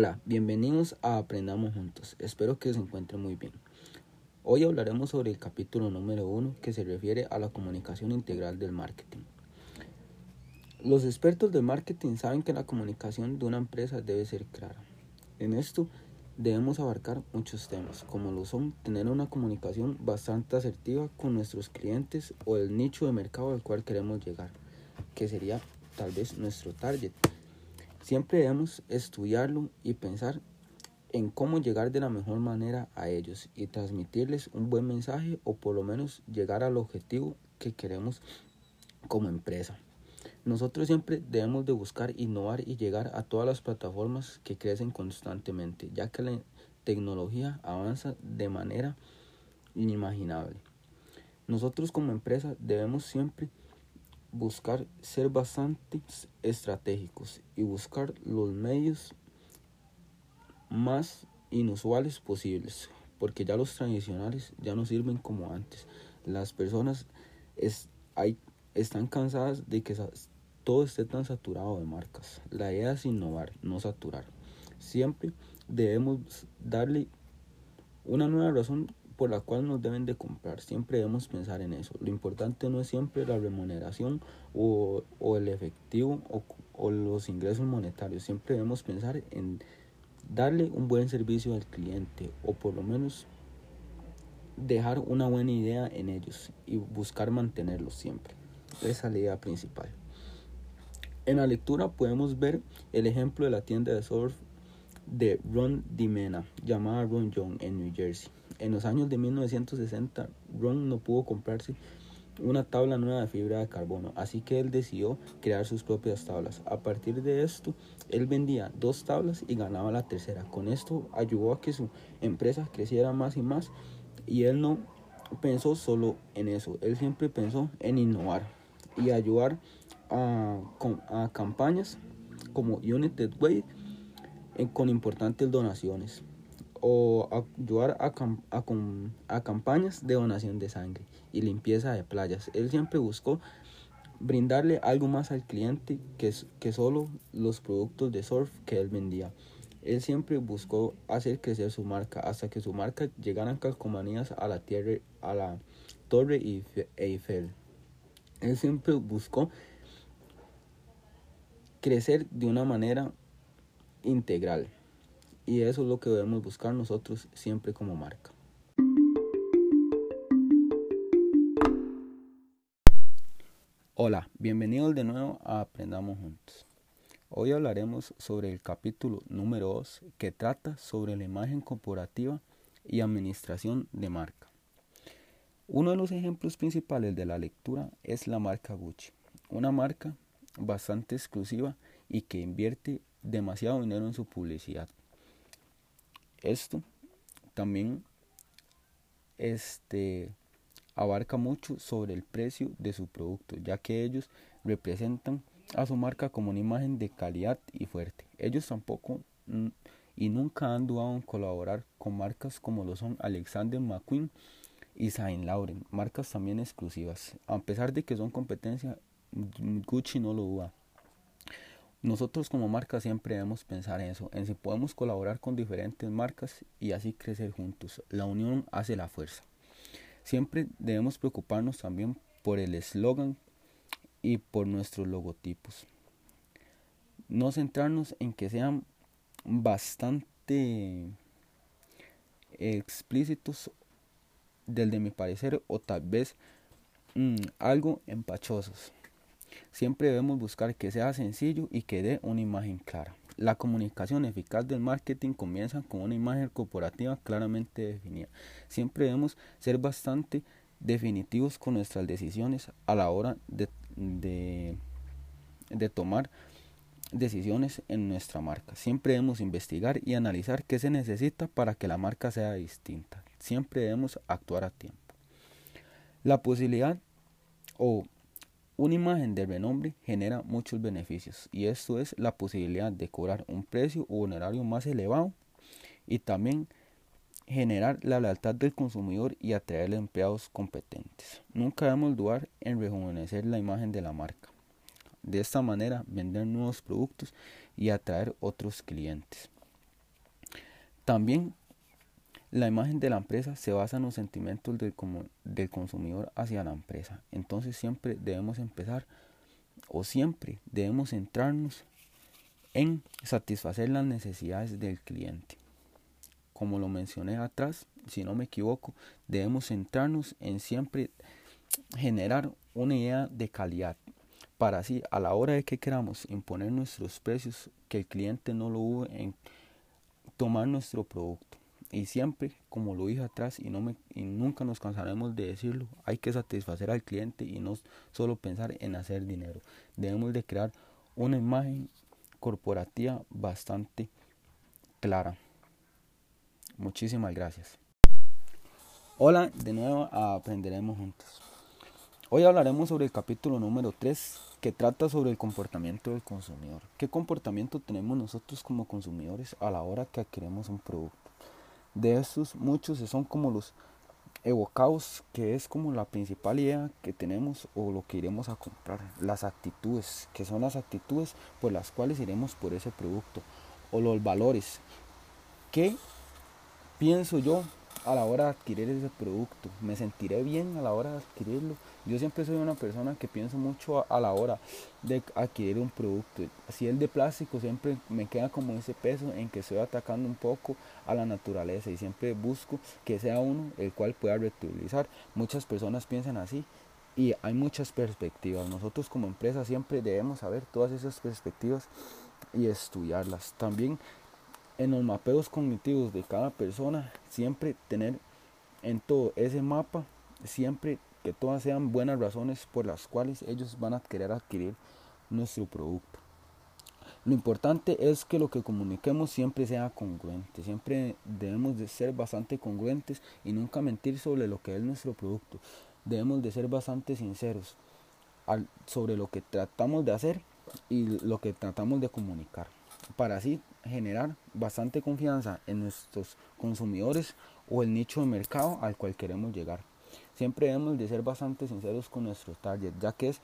Hola, bienvenidos a Aprendamos Juntos. Espero que se encuentren muy bien. Hoy hablaremos sobre el capítulo número uno que se refiere a la comunicación integral del marketing. Los expertos de marketing saben que la comunicación de una empresa debe ser clara. En esto debemos abarcar muchos temas, como lo son tener una comunicación bastante asertiva con nuestros clientes o el nicho de mercado al cual queremos llegar, que sería tal vez nuestro target. Siempre debemos estudiarlo y pensar en cómo llegar de la mejor manera a ellos y transmitirles un buen mensaje o por lo menos llegar al objetivo que queremos como empresa. Nosotros siempre debemos de buscar innovar y llegar a todas las plataformas que crecen constantemente, ya que la tecnología avanza de manera inimaginable. Nosotros como empresa debemos siempre buscar ser bastante estratégicos y buscar los medios más inusuales posibles, porque ya los tradicionales ya no sirven como antes. Las personas es, hay, están cansadas de que todo esté tan saturado de marcas. La idea es innovar, no saturar. Siempre debemos darle una nueva razón por la cual nos deben de comprar. Siempre debemos pensar en eso. Lo importante no es siempre la remuneración o, el efectivo o, los ingresos monetarios. Siempre debemos pensar en darle un buen servicio al cliente o por lo menos dejar una buena idea en ellos y buscar mantenerlos siempre. Esa es la idea principal. En la lectura podemos ver el ejemplo de la tienda de surf de Ron Dimena, llamada Ron Young en New Jersey. En los años de 1960, Ron no pudo comprarse una tabla nueva de fibra de carbono, así que él decidió crear sus propias tablas. A partir de esto, él vendía dos tablas y ganaba la tercera. Con esto ayudó a que su empresa creciera más y más y él no pensó solo en eso, él siempre pensó en innovar y ayudar a, campañas como United Way con importantes donaciones o ayudar a, a, campañas de donación de sangre y limpieza de playas. Él siempre buscó brindarle algo más al cliente que, que solo los productos de surf que él vendía. Él siempre buscó hacer crecer su marca hasta que su marca llegara calcomanías a la tierra, a la Torre Eiffel. Él siempre buscó crecer de una manera integral. Y eso es lo que debemos buscar nosotros siempre como marca. Hola, bienvenidos de nuevo a Aprendamos Juntos. Hoy hablaremos sobre el capítulo número 2 que trata sobre la imagen corporativa y administración de marca. Uno de los ejemplos principales de la lectura es la marca Gucci, una marca bastante exclusiva y que invierte demasiado dinero en su publicidad. Esto también este, abarca mucho sobre el precio de su producto, ya que ellos representan a su marca como una imagen de calidad y fuerte. Ellos tampoco y nunca han dudado en colaborar con marcas como lo son Alexander McQueen y Saint Laurent, marcas también exclusivas. A pesar de que son competencia, Gucci no lo duda. Nosotros como marca siempre debemos pensar en eso, en si podemos colaborar con diferentes marcas y así crecer juntos. La unión hace la fuerza. Siempre debemos preocuparnos también por el eslogan y por nuestros logotipos. No centrarnos en que sean bastante explícitos del de mi parecer o tal vez mm, algo empachosos. Siempre debemos buscar que sea sencillo y que dé una imagen clara. La comunicación eficaz del marketing comienza con una imagen corporativa claramente definida. Siempre debemos ser bastante definitivos con nuestras decisiones a la hora de, de, de tomar decisiones en nuestra marca. Siempre debemos investigar y analizar qué se necesita para que la marca sea distinta. Siempre debemos actuar a tiempo. La posibilidad o una imagen de renombre genera muchos beneficios y esto es la posibilidad de cobrar un precio o horario más elevado y también generar la lealtad del consumidor y atraer empleados competentes. Nunca debemos dudar en rejuvenecer la imagen de la marca. De esta manera vender nuevos productos y atraer otros clientes. También la imagen de la empresa se basa en los sentimientos del, consumidor hacia la empresa. Entonces siempre debemos empezar o siempre debemos centrarnos en satisfacer las necesidades del cliente. Como lo mencioné atrás, si no me equivoco, debemos centrarnos en siempre generar una idea de calidad para así a la hora de que queramos imponer nuestros precios que el cliente no lo hubo en tomar nuestro producto y siempre, como lo dije atrás, y, no me, y nunca nos cansaremos de decirlo, hay que satisfacer al cliente y no solo pensar en hacer dinero. Debemos de crear una imagen corporativa bastante clara. Muchísimas gracias. Hola, de nuevo aprenderemos juntos. Hoy hablaremos sobre el capítulo número 3 que trata sobre el comportamiento del consumidor. ¿Qué comportamiento tenemos nosotros como consumidores a la hora que adquirimos un producto? De estos muchos son como los evocados, que es como la principal idea que tenemos o lo que iremos a comprar. Las actitudes, que son las actitudes por las cuales iremos por ese producto. O los valores. ¿Qué pienso yo a la hora de adquirir ese producto? ¿Me sentiré bien a la hora de adquirirlo? Yo siempre soy una persona que pienso mucho a, la hora de adquirir un producto. Si es de plástico, siempre me queda como ese peso en que estoy atacando un poco a la naturaleza y siempre busco que sea uno el cual pueda reutilizar. Muchas personas piensan así y hay muchas perspectivas. Nosotros como empresa siempre debemos saber todas esas perspectivas y estudiarlas. También en los mapeos cognitivos de cada persona, siempre tener en todo ese mapa, siempre que todas sean buenas razones por las cuales ellos van a querer adquirir nuestro producto. Lo importante es que lo que comuniquemos siempre sea congruente, siempre debemos de ser bastante congruentes y nunca mentir sobre lo que es nuestro producto. Debemos de ser bastante sinceros sobre lo que tratamos de hacer y lo que tratamos de comunicar, para así generar bastante confianza en nuestros consumidores o el nicho de mercado al cual queremos llegar. Siempre debemos de ser bastante sinceros con nuestro target, ya que es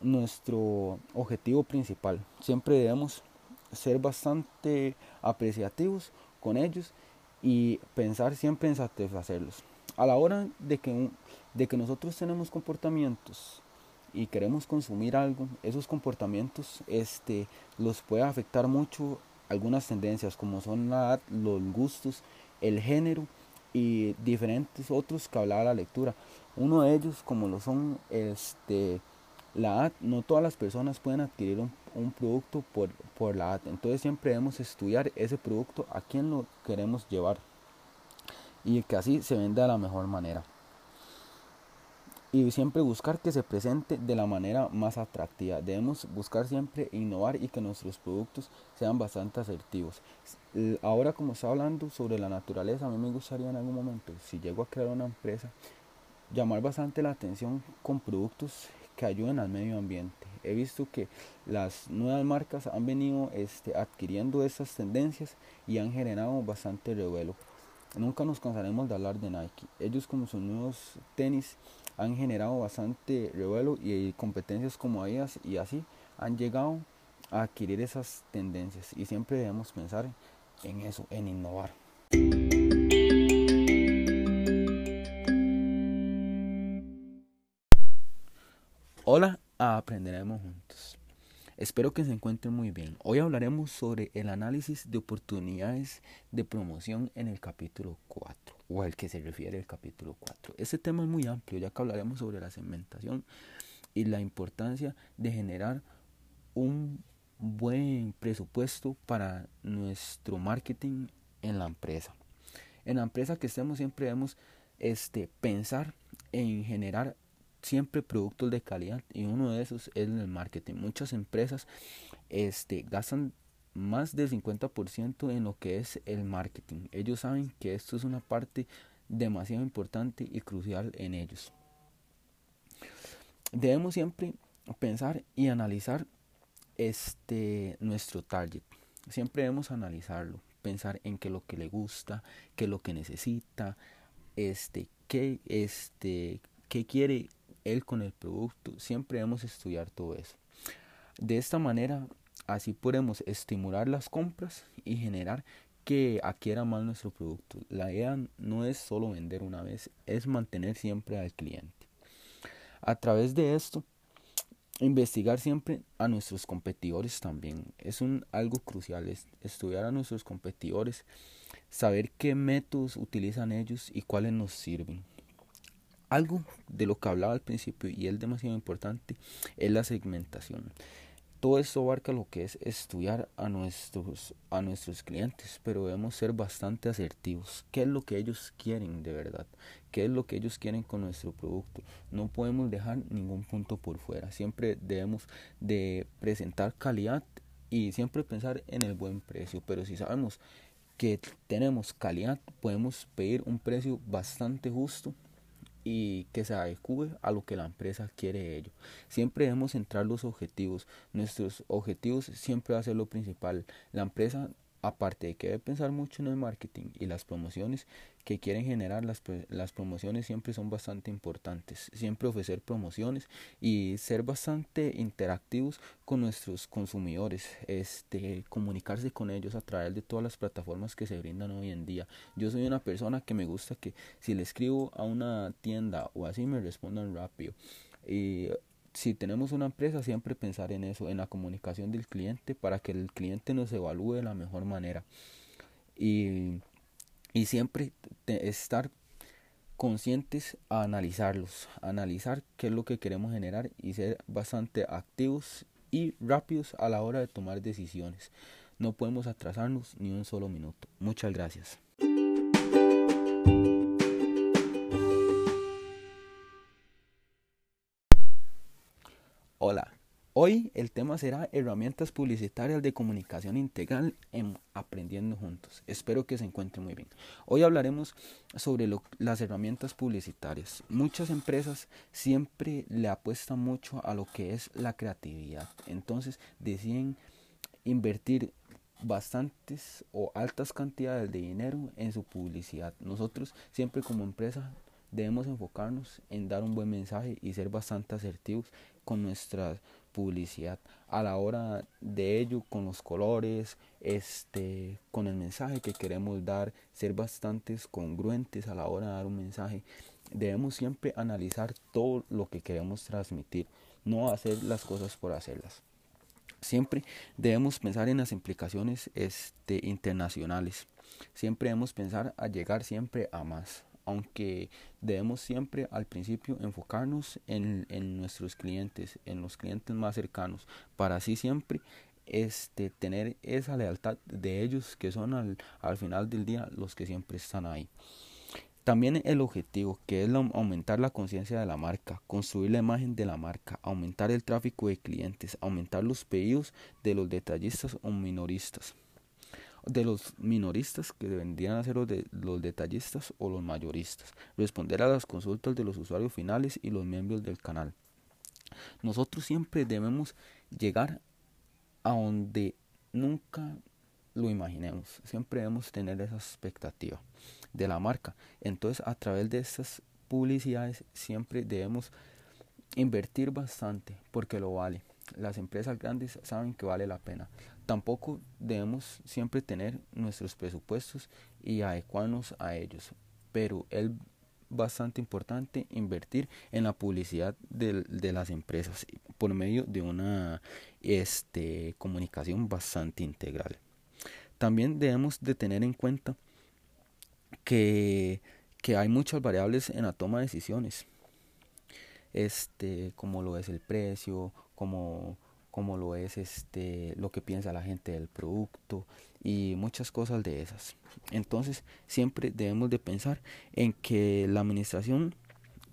nuestro objetivo principal. Siempre debemos ser bastante apreciativos con ellos y pensar siempre en satisfacerlos. A la hora de que, de que nosotros tenemos comportamientos y queremos consumir algo, esos comportamientos este, los puede afectar mucho algunas tendencias como son la edad, los gustos, el género y diferentes otros que hablaba la lectura. Uno de ellos, como lo son este, la AD, no todas las personas pueden adquirir un, producto por, por la AD. Entonces siempre debemos estudiar ese producto a quién lo queremos llevar y que así se venda de la mejor manera y siempre buscar que se presente de la manera más atractiva. Debemos buscar siempre innovar y que nuestros productos sean bastante asertivos. Ahora como está hablando sobre la naturaleza, a mí me gustaría en algún momento, si llego a crear una empresa, llamar bastante la atención con productos que ayuden al medio ambiente. He visto que las nuevas marcas han venido este, adquiriendo estas tendencias y han generado bastante revuelo. Nunca nos cansaremos de hablar de Nike. Ellos con sus nuevos tenis han generado bastante revuelo y competencias como ellas y así han llegado a adquirir esas tendencias y siempre debemos pensar en eso, en innovar. Hola, aprenderemos juntos. Espero que se encuentren muy bien. Hoy hablaremos sobre el análisis de oportunidades de promoción en el capítulo 4 o al que se refiere el capítulo 4. Este tema es muy amplio ya que hablaremos sobre la segmentación y la importancia de generar un buen presupuesto para nuestro marketing en la empresa. En la empresa que estemos siempre debemos este, pensar en generar siempre productos de calidad y uno de esos es el marketing. Muchas empresas este, gastan más del 50% en lo que es el marketing. Ellos saben que esto es una parte demasiado importante y crucial en ellos. Debemos siempre pensar y analizar este nuestro target. Siempre debemos analizarlo, pensar en qué es lo que le gusta, qué es lo que necesita, este, qué, este, qué quiere él con el producto. Siempre debemos estudiar todo eso. De esta manera, así podemos estimular las compras y generar que adquiera más nuestro producto. La idea no es solo vender una vez, es mantener siempre al cliente. A través de esto, investigar siempre a nuestros competidores también. Es algo crucial, es estudiar a nuestros competidores, saber qué métodos utilizan ellos y cuáles nos sirven. Algo de lo que hablaba al principio y es demasiado importante es la segmentación. Todo esto abarca lo que es estudiar a nuestros, a nuestros clientes, pero debemos ser bastante asertivos. ¿Qué es lo que ellos quieren de verdad? ¿Qué es lo que ellos quieren con nuestro producto? No podemos dejar ningún punto por fuera. Siempre debemos de presentar calidad y siempre pensar en el buen precio. Pero si sabemos que tenemos calidad, podemos pedir un precio bastante justo y que se adecue a lo que la empresa quiere ello. Siempre debemos centrar los objetivos. Nuestros objetivos siempre va a ser lo principal. La empresa aparte de que debe pensar mucho en el marketing y las promociones que quieren generar, las, promociones siempre son bastante importantes. Siempre ofrecer promociones y ser bastante interactivos con nuestros consumidores, este, comunicarse con ellos a través de todas las plataformas que se brindan hoy en día. Yo soy una persona que me gusta que si le escribo a una tienda o así me respondan rápido. Si tenemos una empresa, siempre pensar en eso, en la comunicación del cliente para que el cliente nos evalúe de la mejor manera. Y, y siempre estar conscientes a analizarlos, analizar qué es lo que queremos generar y ser bastante activos y rápidos a la hora de tomar decisiones. No podemos atrasarnos ni un solo minuto. Muchas gracias. Hoy el tema será herramientas publicitarias de comunicación integral en Aprendiendo Juntos. Espero que se encuentren muy bien. Hoy hablaremos sobre las herramientas publicitarias. Muchas empresas siempre le apuestan mucho a lo que es la creatividad. Entonces deciden invertir bastantes o altas cantidades de dinero en su publicidad. Nosotros siempre como empresa debemos enfocarnos en dar un buen mensaje y ser bastante asertivos con nuestra publicidad a la hora de ello con los colores este con el mensaje que queremos dar ser bastante congruentes a la hora de dar un mensaje. Debemos siempre analizar todo lo que queremos transmitir no hacer las cosas por hacerlas. Siempre debemos pensar en las implicaciones este internacionales. Siempre debemos pensar a llegar siempre a más aunque debemos siempre al principio enfocarnos en, nuestros clientes, en los clientes más cercanos, para así siempre este, tener esa lealtad de ellos que son al, al final del día los que siempre están ahí. También el objetivo, que es aumentar la conciencia de la marca, construir la imagen de la marca, aumentar el tráfico de clientes, aumentar los pedidos de los detallistas o minoristas de los minoristas que vendrían a ser los, de, los detallistas o los mayoristas, responder a las consultas de los usuarios finales y los miembros del canal. Nosotros siempre debemos llegar a donde nunca lo imaginemos, siempre debemos tener esa expectativa de la marca. Entonces a través de estas publicidades siempre debemos invertir bastante porque lo vale. Las empresas grandes saben que vale la pena. Tampoco debemos siempre tener nuestros presupuestos y adecuarnos a ellos, pero es bastante importante invertir en la publicidad de, de las empresas por medio de una este, comunicación bastante integral. También debemos de tener en cuenta que, que hay muchas variables en la toma de decisiones, este, como lo es el precio, como como lo es este lo que piensa la gente del producto y muchas cosas de esas. Entonces, siempre debemos de pensar en que la administración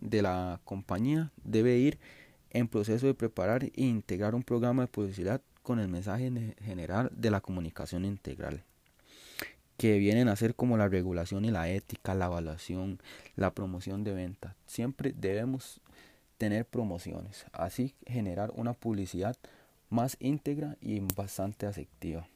de la compañía debe ir en proceso de preparar e integrar un programa de publicidad con el mensaje general de la comunicación integral que vienen a ser como la regulación y la ética, la evaluación, la promoción de venta. Siempre debemos tener promociones, así generar una publicidad más íntegra y bastante afectiva.